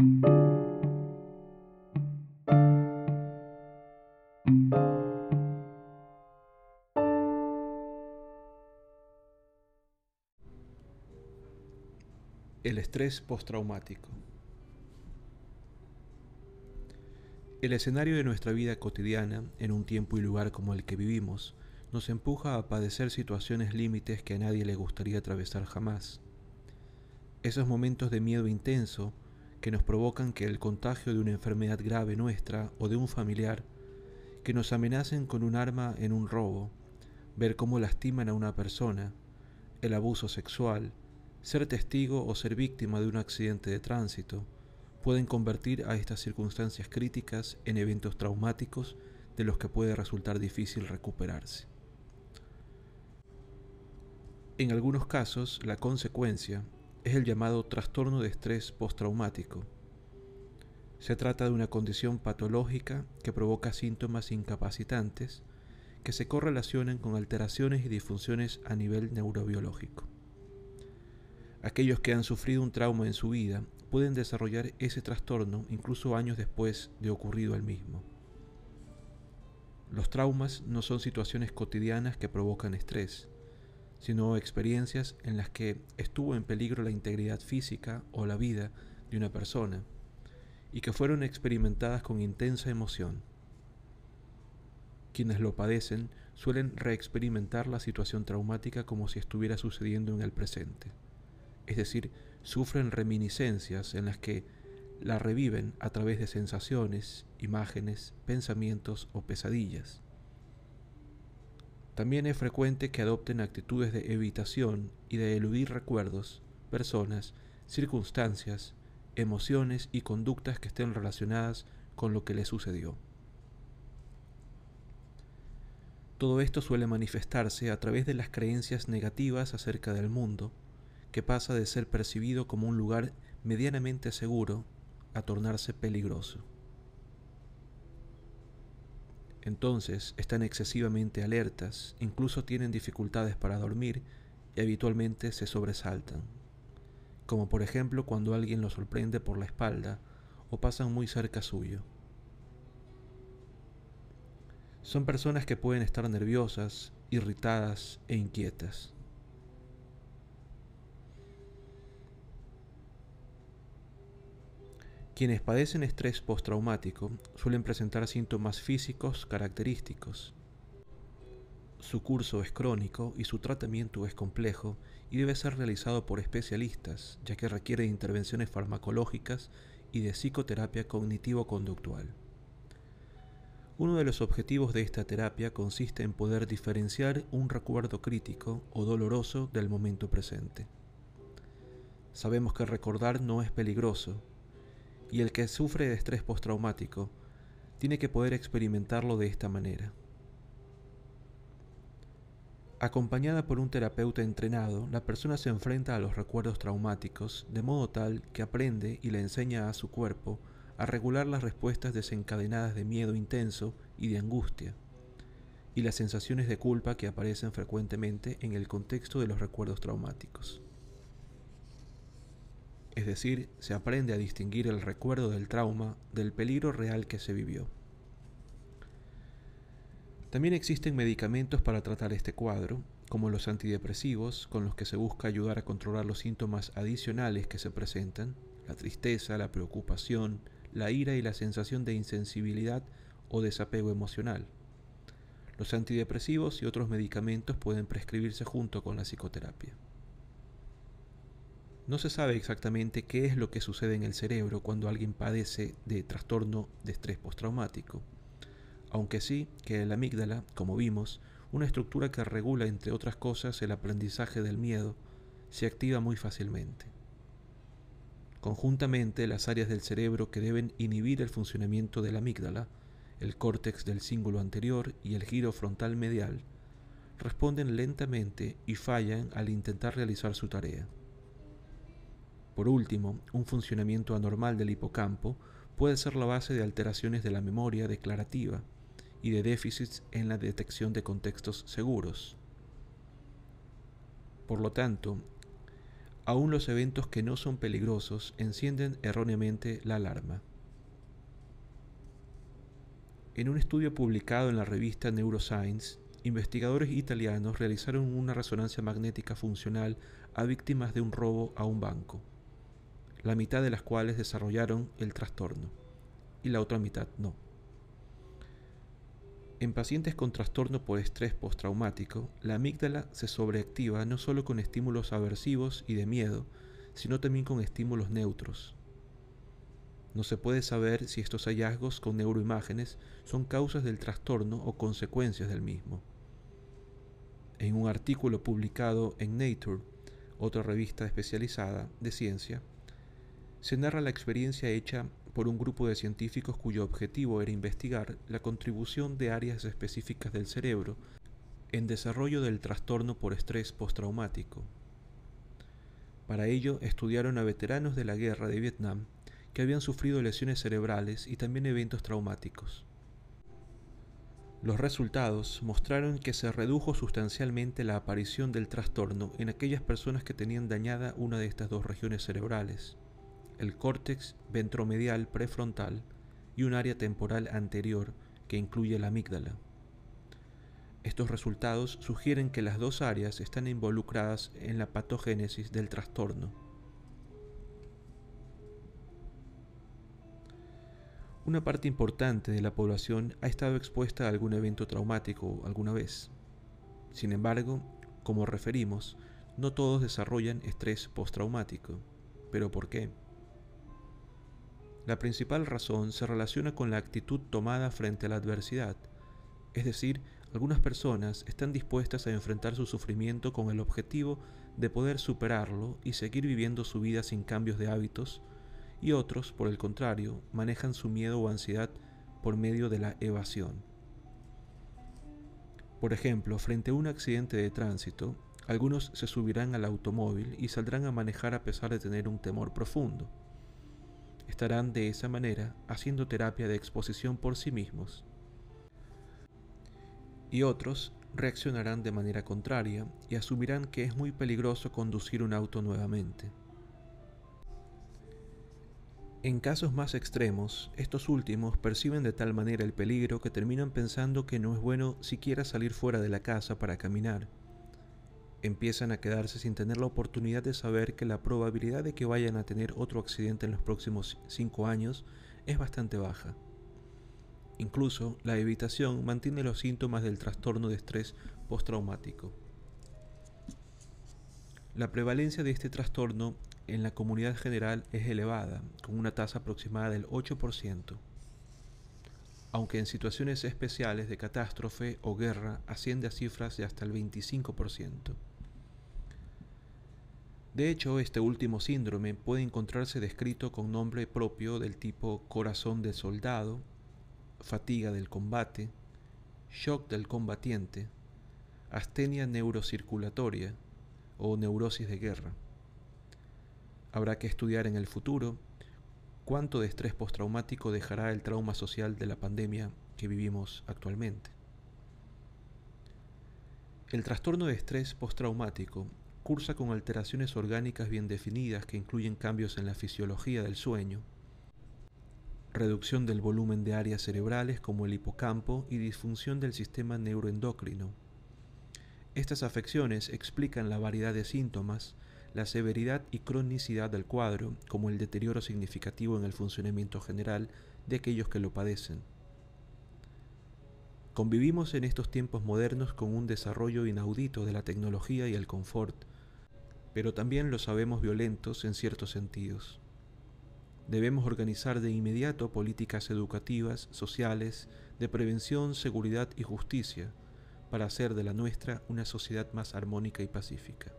El estrés postraumático. El escenario de nuestra vida cotidiana, en un tiempo y lugar como el que vivimos, nos empuja a padecer situaciones límites que a nadie le gustaría atravesar jamás. Esos momentos de miedo intenso que nos provocan que el contagio de una enfermedad grave nuestra o de un familiar, que nos amenacen con un arma en un robo, ver cómo lastiman a una persona, el abuso sexual, ser testigo o ser víctima de un accidente de tránsito, pueden convertir a estas circunstancias críticas en eventos traumáticos de los que puede resultar difícil recuperarse. En algunos casos, la consecuencia es el llamado trastorno de estrés postraumático. Se trata de una condición patológica que provoca síntomas incapacitantes que se correlacionan con alteraciones y disfunciones a nivel neurobiológico. Aquellos que han sufrido un trauma en su vida pueden desarrollar ese trastorno incluso años después de ocurrido el mismo. Los traumas no son situaciones cotidianas que provocan estrés, sino experiencias en las que estuvo en peligro la integridad física o la vida de una persona y que fueron experimentadas con intensa emoción. Quienes lo padecen suelen reexperimentar la situación traumática como si estuviera sucediendo en el presente, es decir, sufren reminiscencias en las que la reviven a través de sensaciones, imágenes, pensamientos o pesadillas. También es frecuente que adopten actitudes de evitación y de eludir recuerdos, personas, circunstancias, emociones y conductas que estén relacionadas con lo que les sucedió. Todo esto suele manifestarse a través de las creencias negativas acerca del mundo, que pasa de ser percibido como un lugar medianamente seguro a tornarse peligroso. Entonces están excesivamente alertas, incluso tienen dificultades para dormir y habitualmente se sobresaltan, como por ejemplo cuando alguien los sorprende por la espalda o pasan muy cerca suyo. Son personas que pueden estar nerviosas, irritadas e inquietas. Quienes padecen estrés postraumático suelen presentar síntomas físicos característicos. Su curso es crónico y su tratamiento es complejo y debe ser realizado por especialistas, ya que requiere intervenciones farmacológicas y de psicoterapia cognitivo-conductual. Uno de los objetivos de esta terapia consiste en poder diferenciar un recuerdo crítico o doloroso del momento presente. Sabemos que recordar no es peligroso, y el que sufre de estrés postraumático tiene que poder experimentarlo de esta manera. Acompañada por un terapeuta entrenado, la persona se enfrenta a los recuerdos traumáticos de modo tal que aprende y le enseña a su cuerpo a regular las respuestas desencadenadas de miedo intenso y de angustia, y las sensaciones de culpa que aparecen frecuentemente en el contexto de los recuerdos traumáticos es decir, se aprende a distinguir el recuerdo del trauma del peligro real que se vivió. También existen medicamentos para tratar este cuadro, como los antidepresivos, con los que se busca ayudar a controlar los síntomas adicionales que se presentan, la tristeza, la preocupación, la ira y la sensación de insensibilidad o desapego emocional. Los antidepresivos y otros medicamentos pueden prescribirse junto con la psicoterapia. No se sabe exactamente qué es lo que sucede en el cerebro cuando alguien padece de trastorno de estrés postraumático, aunque sí que la amígdala, como vimos, una estructura que regula entre otras cosas el aprendizaje del miedo, se activa muy fácilmente. Conjuntamente, las áreas del cerebro que deben inhibir el funcionamiento de la amígdala, el córtex del cíngulo anterior y el giro frontal medial, responden lentamente y fallan al intentar realizar su tarea. Por último, un funcionamiento anormal del hipocampo puede ser la base de alteraciones de la memoria declarativa y de déficits en la detección de contextos seguros. Por lo tanto, Aún los eventos que no son peligrosos encienden erróneamente la alarma. En un estudio publicado en la revista Neuroscience, investigadores italianos realizaron una resonancia magnética funcional a víctimas de un robo a un banco, la mitad de las cuales desarrollaron el trastorno y la otra mitad no. En pacientes con trastorno por estrés postraumático, la amígdala se sobreactiva no solo con estímulos aversivos y de miedo, sino también con estímulos neutros, no se puede saber si estos hallazgos con neuroimágenes son causas del trastorno o consecuencias del mismo. En un artículo publicado en Nature, otra revista especializada de ciencia, se narra la experiencia hecha por un grupo de científicos cuyo objetivo era investigar la contribución de áreas específicas del cerebro en desarrollo del trastorno por estrés postraumático. Para ello estudiaron a veteranos de la guerra de Vietnam que habían sufrido lesiones cerebrales y también eventos traumáticos. Los resultados mostraron que se redujo sustancialmente la aparición del trastorno en aquellas personas que tenían dañada una de estas dos regiones cerebrales, el córtex ventromedial prefrontal y un área temporal anterior que incluye la amígdala. Estos resultados sugieren que las dos áreas están involucradas en la patogénesis del trastorno. Una parte importante de la población ha estado expuesta a algún evento traumático alguna vez. Sin embargo, como referimos, no todos desarrollan estrés postraumático. ¿Pero por qué? La principal razón se relaciona con la actitud tomada frente a la adversidad, es decir, algunas personas están dispuestas a enfrentar su sufrimiento con el objetivo de poder superarlo y seguir viviendo su vida sin cambios de hábitos y otros, por el contrario, manejan su miedo o ansiedad por medio de la evasión. Por ejemplo, frente a un accidente de tránsito, algunos se subirán al automóvil y saldrán a manejar a pesar de tener un temor profundo. Estarán de esa manera haciendo terapia de exposición por sí mismos. Y otros reaccionarán de manera contraria y asumirán que es muy peligroso conducir un auto nuevamente. En casos más extremos, estos últimos perciben de tal manera el peligro que terminan pensando que no es bueno siquiera salir fuera de la casa para caminar. Empiezan a quedarse sin tener la oportunidad de saber que la probabilidad de que vayan a tener otro accidente en los próximos cinco años es bastante baja. Incluso la evitación mantiene los síntomas del trastorno de estrés postraumático. La prevalencia de este trastorno en la comunidad general es elevada, con una tasa aproximada del 8%, aunque en situaciones especiales de catástrofe o guerra asciende a cifras de hasta el 25%. De hecho, este último síndrome puede encontrarse descrito con nombre propio del tipo corazón del soldado, fatiga del combate, shock del combatiente, astenia neurocirculatoria o neurosis de guerra. Habrá que estudiar en el futuro cuánto de estrés postraumático dejará el trauma social de la pandemia que vivimos actualmente. El trastorno de estrés postraumático cursa con alteraciones orgánicas bien definidas que incluyen cambios en la fisiología del sueño, reducción del volumen de áreas cerebrales como el hipocampo y disfunción del sistema neuroendocrino. Estas afecciones explican la variedad de síntomas la severidad y cronicidad del cuadro, como el deterioro significativo en el funcionamiento general de aquellos que lo padecen. Convivimos en estos tiempos modernos con un desarrollo inaudito de la tecnología y el confort, pero también lo sabemos violentos en ciertos sentidos. Debemos organizar de inmediato políticas educativas, sociales, de prevención, seguridad y justicia, para hacer de la nuestra una sociedad más armónica y pacífica.